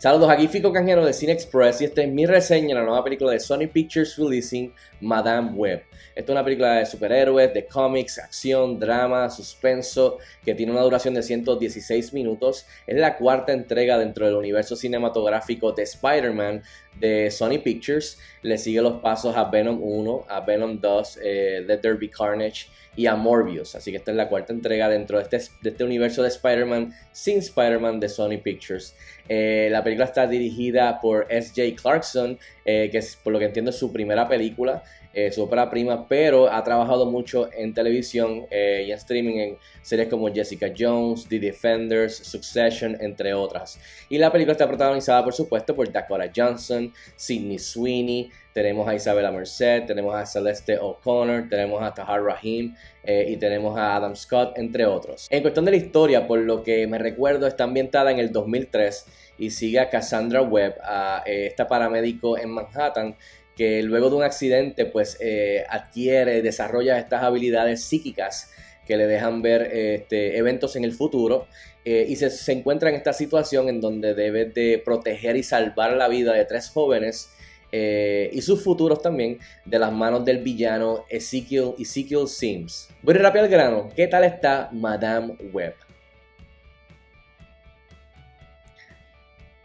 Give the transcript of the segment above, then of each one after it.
Saludos, aquí Fico Canjero de Cine Express y esta es mi reseña de la nueva película de Sony Pictures releasing Madame Web. Esta es una película de superhéroes, de cómics, acción, drama, suspenso, que tiene una duración de 116 minutos. Es la cuarta entrega dentro del universo cinematográfico de Spider-Man de Sony Pictures. Le sigue los pasos a Venom 1, a Venom 2, eh, There Be Carnage y a Morbius. Así que esta es la cuarta entrega dentro de este, de este universo de Spider-Man sin Spider-Man de Sony Pictures. Eh, la película está dirigida por S.J. Clarkson, eh, que es, por lo que entiendo es su primera película. Eh, su ópera prima, pero ha trabajado mucho en televisión eh, y en streaming en series como Jessica Jones, The Defenders, Succession, entre otras. Y la película está protagonizada, por supuesto, por Dakota Johnson, Sidney Sweeney, tenemos a Isabella Merced, tenemos a Celeste O'Connor, tenemos a Tahar Rahim eh, y tenemos a Adam Scott, entre otros. En cuestión de la historia, por lo que me recuerdo, está ambientada en el 2003 y sigue a Cassandra Webb, a esta paramédico en Manhattan, que luego de un accidente pues eh, adquiere, desarrolla estas habilidades psíquicas que le dejan ver este, eventos en el futuro eh, y se, encuentra en esta situación en donde debe de proteger y salvar la vida de tres jóvenes eh, y sus futuros también de las manos del villano Ezekiel, Ezekiel Sims. Voy rápido al grano, ¿qué tal está Madame Web?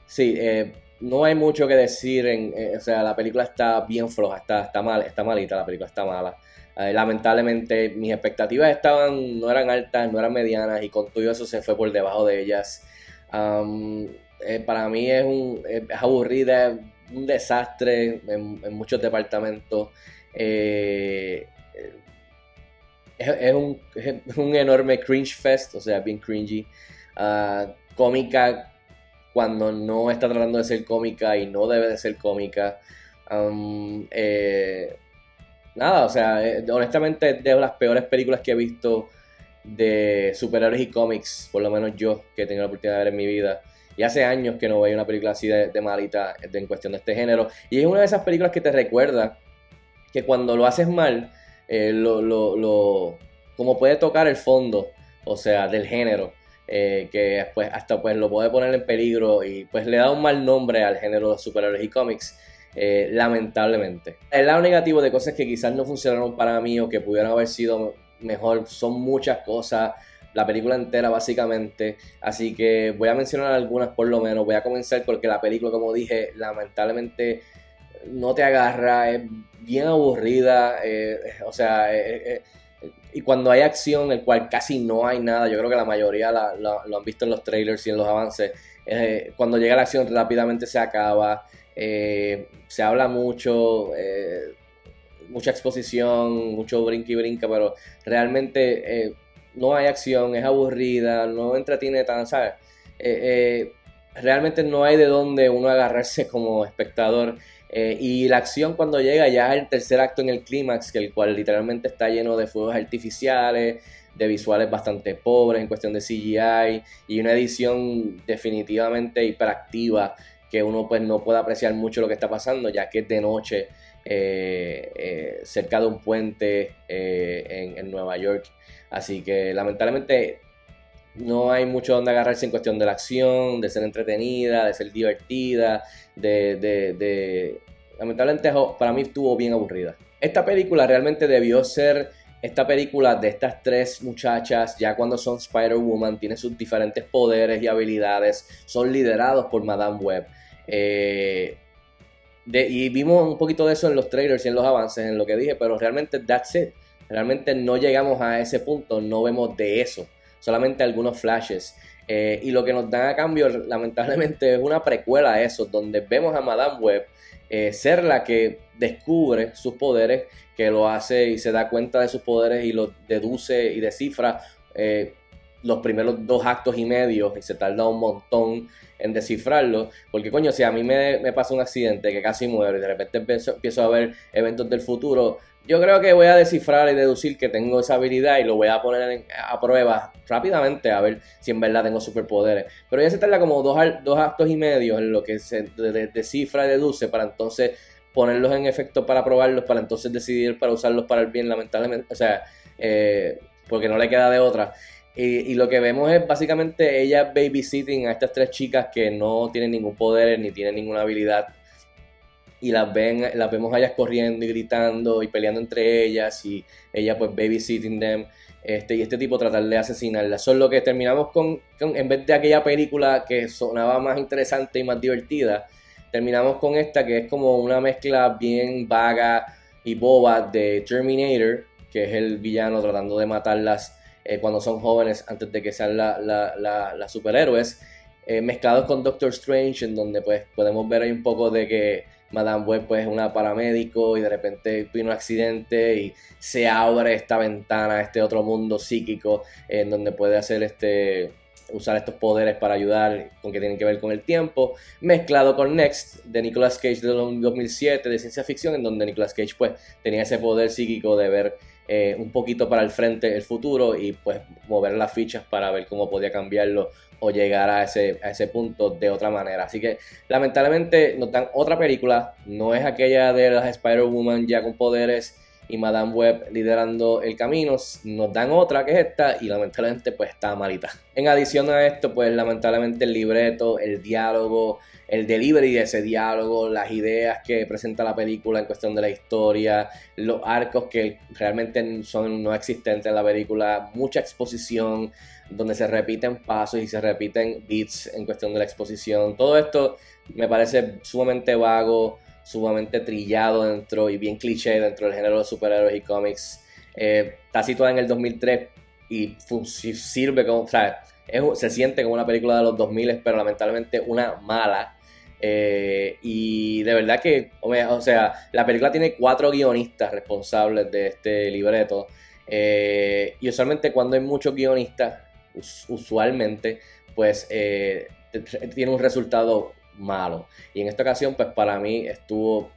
Sí, eh, no hay mucho que decir. En, eh, o sea, la película está bien floja, está, está, mal, está malita, la película está mala. Eh, lamentablemente mis expectativas estaban, no eran altas, no eran medianas y con todo eso se fue por debajo de ellas. Eh, para mí es, un, es aburrida, un desastre en, muchos departamentos. es, un, es, un, enorme cringe fest, o sea, bien cringy. Uh, cómica cuando no está tratando de ser cómica y no debe de ser cómica. Um, eh, nada, o sea, eh, honestamente de las peores películas que he visto de superhéroes y cómics, por lo menos yo, que he tenido la oportunidad de ver en mi vida. Y hace años que no veía una película así de, malita en cuestión de este género. Y es una de esas películas que te recuerda que cuando lo haces mal, eh, lo, lo, como puede tocar el fondo, o sea, del género. Eh, que pues hasta pues lo puede poner en peligro y pues le da un mal nombre al género de superhéroes y cómics. Eh, lamentablemente. El lado negativo de cosas que quizás no funcionaron para mí o que pudieran haber sido mejor son muchas cosas. La película entera básicamente. Así que voy a mencionar algunas por lo menos. Voy a comenzar porque la película, como dije, lamentablemente no te agarra. Es bien aburrida. Eh, o sea, y cuando hay acción, el cual casi no hay nada, yo creo que la mayoría lo han visto en los trailers y en los avances, eh, cuando llega la acción rápidamente se acaba, eh, se habla mucho, eh, mucha exposición, mucho brinca y brinca, pero realmente no hay acción, es aburrida, no entretiene tan, ¿sabes? realmente no hay de dónde uno agarrarse como espectador. Eh, y la acción cuando llega ya es el tercer acto en el clímax, que el cual literalmente está lleno de fuegos artificiales, de visuales bastante pobres en cuestión de CGI y una edición definitivamente hiperactiva que uno pues no puede apreciar mucho lo que está pasando ya que es de noche eh, eh, cerca de un puente en, en, Nueva York. Así que lamentablemente no hay mucho donde agarrarse en cuestión de la acción, de ser entretenida, de ser divertida, de, Lamentablemente para mí estuvo bien aburrida. Esta película realmente debió ser esta película de estas tres muchachas, ya cuando son Spider-Woman, tienen sus diferentes poderes y habilidades, son liderados por Madame Web. Eh, y vimos un poquito de eso en los trailers y en los avances, en lo que dije, pero realmente that's it. Realmente no llegamos a ese punto, no vemos de eso solamente algunos flashes. Eh, y lo que nos dan a cambio, lamentablemente, es una precuela a eso, donde vemos a Madame Web eh, ser la que descubre sus poderes, que lo hace y se da cuenta de sus poderes y los deduce y descifra eh, los primeros dos actos y medio y se tarda un montón en descifrarlo. Porque coño, si a mí me, me pasa un accidente que casi muero y de repente empiezo a ver eventos del futuro, yo creo que voy a descifrar y deducir que tengo esa habilidad y lo voy a poner a prueba rápidamente a ver si en verdad tengo superpoderes. Pero ya se tarda como dos, dos actos y medio en lo que se descifra y deduce para entonces ponerlos en efecto para probarlos, para entonces decidir para usarlos para el bien, lamentablemente. O sea, eh, porque no le queda de otra. Y, lo que vemos es básicamente ella babysitting a estas tres chicas que no tienen ningún poder ni tienen ninguna habilidad. Y las, ven, las vemos a ellas corriendo y gritando y peleando entre ellas y ella pues babysitting them. Este, y este tipo tratar de asesinarla. Eso es lo que terminamos con, en vez de aquella película que sonaba más interesante y más divertida, terminamos con esta que es como una mezcla bien vaga y boba de Terminator, que es el villano tratando de matarlas eh, cuando son jóvenes antes de que sean las superhéroes, eh, mezclados con Doctor Strange, en donde pues podemos ver ahí un poco de que Madame Web pues, es una paramédico y de repente tiene un accidente y se abre esta ventana este otro mundo psíquico en donde puede hacer este usar estos poderes para ayudar con que tienen que ver con el tiempo, mezclado con Next de Nicolas Cage de 2007 de ciencia ficción, en donde Nicolas Cage pues tenía ese poder psíquico de ver eh, un poquito para el frente el futuro y pues mover las fichas para ver cómo podía cambiarlo o llegar a ese, a ese punto de otra manera. Así que lamentablemente nos dan otra película, no es aquella de las Spider-Woman ya con poderes y Madame Web liderando el camino, nos dan otra que es esta y lamentablemente pues está malita. En adición a esto pues lamentablemente el libreto, el diálogo, el delivery de ese diálogo, las ideas que presenta la película en cuestión de la historia, los arcos que realmente son no existentes en la película, mucha exposición, donde se repiten pasos y se repiten beats en cuestión de la exposición. Todo esto me parece sumamente vago, sumamente trillado dentro y bien cliché dentro del género de superhéroes y cómics. Eh, está situada en el 2003 y sirve como, se siente como una película de los 2000, pero lamentablemente una mala. Eh, y de verdad que, o sea, la película tiene cuatro guionistas responsables de este libreto. Eh, y usualmente cuando hay muchos guionistas, usualmente, pues eh, tiene un resultado malo. Y en esta ocasión, pues para mí estuvo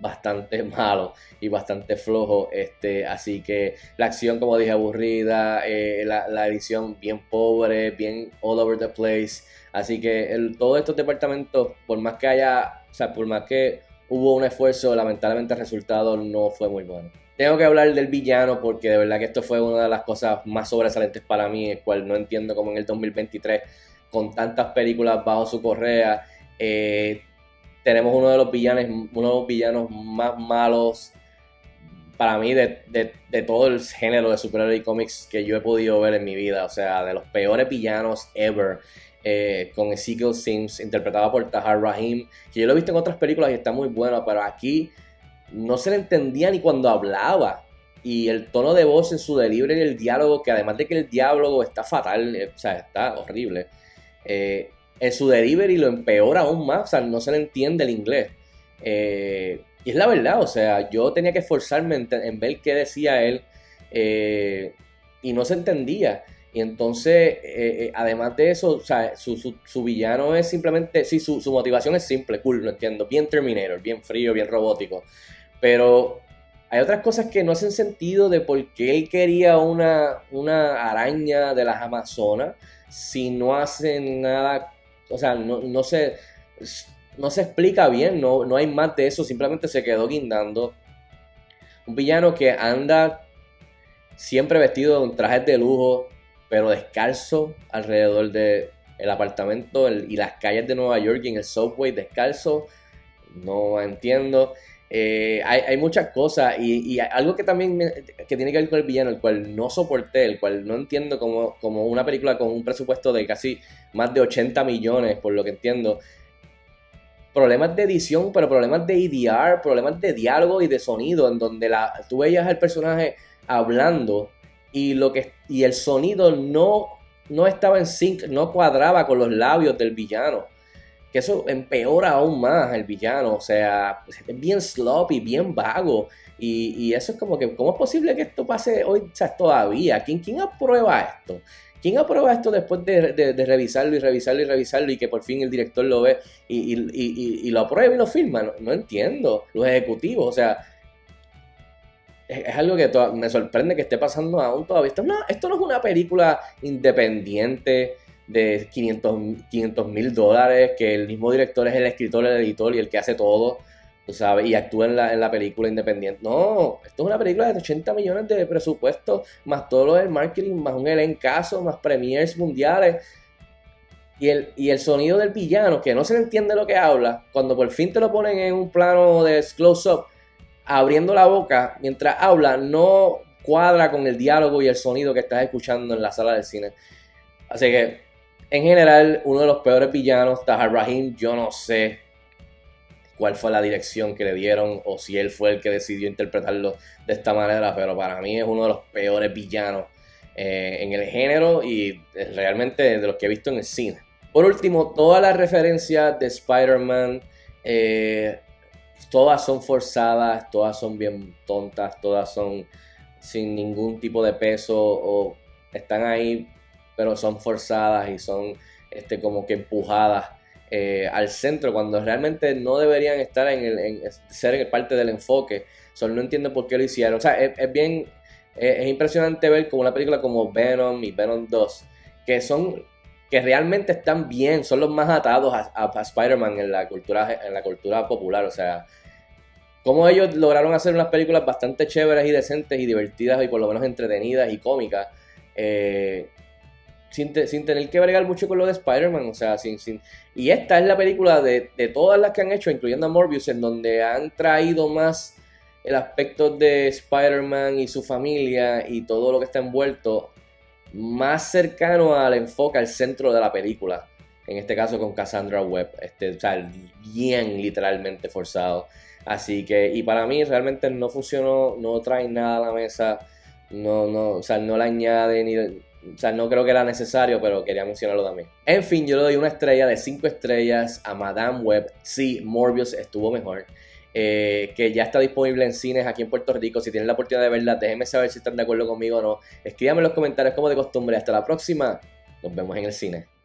bastante malo y bastante flojo. Este, así que la acción, como dije, aburrida, eh, la, edición bien pobre, bien all over the place. Así que el, todos estos departamentos, por más que haya, o sea, por más que hubo un esfuerzo, lamentablemente el resultado no fue muy bueno. Tengo que hablar del villano porque de verdad que esto fue una de las cosas más sobresalientes para mí, el cual no entiendo cómo en el 2023, con tantas películas bajo su correa, eh, tenemos uno de los villanos, uno de los villanos más malos para mí de, todo el género de superhéroes y cómics que yo he podido ver en mi vida. O sea, de los peores villanos ever. Eh, con Ezekiel Sims, interpretado por Tahar Rahim, que yo lo he visto en otras películas y está muy bueno, pero aquí no se le entendía ni cuando hablaba. Y el tono de voz en su delivery y el diálogo, que además de que el diálogo está fatal, eh, o sea, está horrible, eh, en su delivery lo empeora aún más, o sea, no se le entiende el inglés. y es la verdad, o sea, yo tenía que esforzarme en, ver qué decía él y no se entendía. Y entonces, eh, eh, además de eso, o sea, su, villano es simplemente, sí, su, motivación es simple, cool, lo entiendo, bien Terminator, bien frío, bien robótico. Pero hay otras cosas que no hacen sentido de por qué él quería una, una araña de las Amazonas si no hace nada, o sea, no, no, se, no se explica bien, no, no hay más de eso, simplemente se quedó guindando. Un villano que anda siempre vestido en trajes de lujo, pero descalzo alrededor del el apartamento y las calles de Nueva York y en el subway descalzo. No entiendo. Eh, hay, muchas cosas y, algo que también que tiene que ver con el villano, el cual no soporté, el cual no entiendo como, como una película con un presupuesto de casi más de 80 millones, por lo que entiendo. Problemas de edición, pero problemas de EDR, problemas de diálogo y de sonido, en donde la, tú veías al personaje hablando y, lo que, y el sonido no, no estaba en sync, no cuadraba con los labios del villano. Que eso empeora aún más el villano, o sea, es bien sloppy, bien vago. Y, eso es como que, ¿cómo es posible que esto pase hoy o sea, todavía? ¿Quién, ¿Quién aprueba esto? ¿Quién aprueba esto después de, revisarlo y revisarlo y revisarlo y que por fin el director lo ve y, lo aprueba y lo firma? No, entiendo. Los ejecutivos, o sea, es, algo que me sorprende que esté pasando aún todavía. Esto esto no es una película independiente de 500 mil dólares, que el mismo director es el escritor, el editor y el que hace todo. tú sabes, y actúa en la, en la película independiente. No, esto es una película de 80 millones de presupuesto, más todo lo del marketing, más un elencazo, más premiers mundiales. Y el, y el sonido del villano, que no se le entiende lo que habla, cuando por fin te lo ponen en un plano de close-up, abriendo la boca mientras habla, no cuadra con el diálogo y el sonido que estás escuchando en la sala de cine. Así que, en general, uno de los peores villanos, Tahar Rahim, yo no sé cuál fue la dirección que le dieron o si él fue el que decidió interpretarlo de esta manera, pero para mí es uno de los peores villanos eh, en el género y realmente de los que he visto en el cine. Por último, todas las referencias de Spider-Man, eh, todas son forzadas, todas son bien tontas, todas son sin ningún tipo de peso o están ahí, pero son forzadas y son este, como que empujadas eh, al centro cuando realmente no deberían estar en, el, ser parte del enfoque. Solo no entiendo por qué lo hicieron. O sea, es, bien, es, impresionante ver como una película como Venom y Venom 2, que son, que realmente están bien, son los más atados a, Spider-Man en la cultura, en la cultura popular. O sea, como ellos lograron hacer unas películas bastante chéveres y decentes y divertidas y por lo menos entretenidas y cómicas. Eh, sin, tener que bregar mucho con lo de Spider-Man, o sea, sin, sin... Y esta es la película de, todas las que han hecho, incluyendo a Morbius, en donde han traído más el aspecto de Spider-Man y su familia y todo lo que está envuelto más cercano al enfoque, al centro de la película. En este caso con Cassandra Webb, este, o sea, bien literalmente forzado. Así que, y para mí realmente no funcionó, no trae nada a la mesa, no, no, o sea, no le añade ni, o sea, no creo que era necesario, pero quería mencionarlo también. En fin, yo le doy una estrella de 5 estrellas a Madame Web. Sí, Morbius estuvo mejor. Eh, que ya está disponible en cines aquí en Puerto Rico. Si tienen la oportunidad de verla, déjenme saber si están de acuerdo conmigo o no. Escríbanme en los comentarios como de costumbre. Hasta la próxima. Nos vemos en el cine.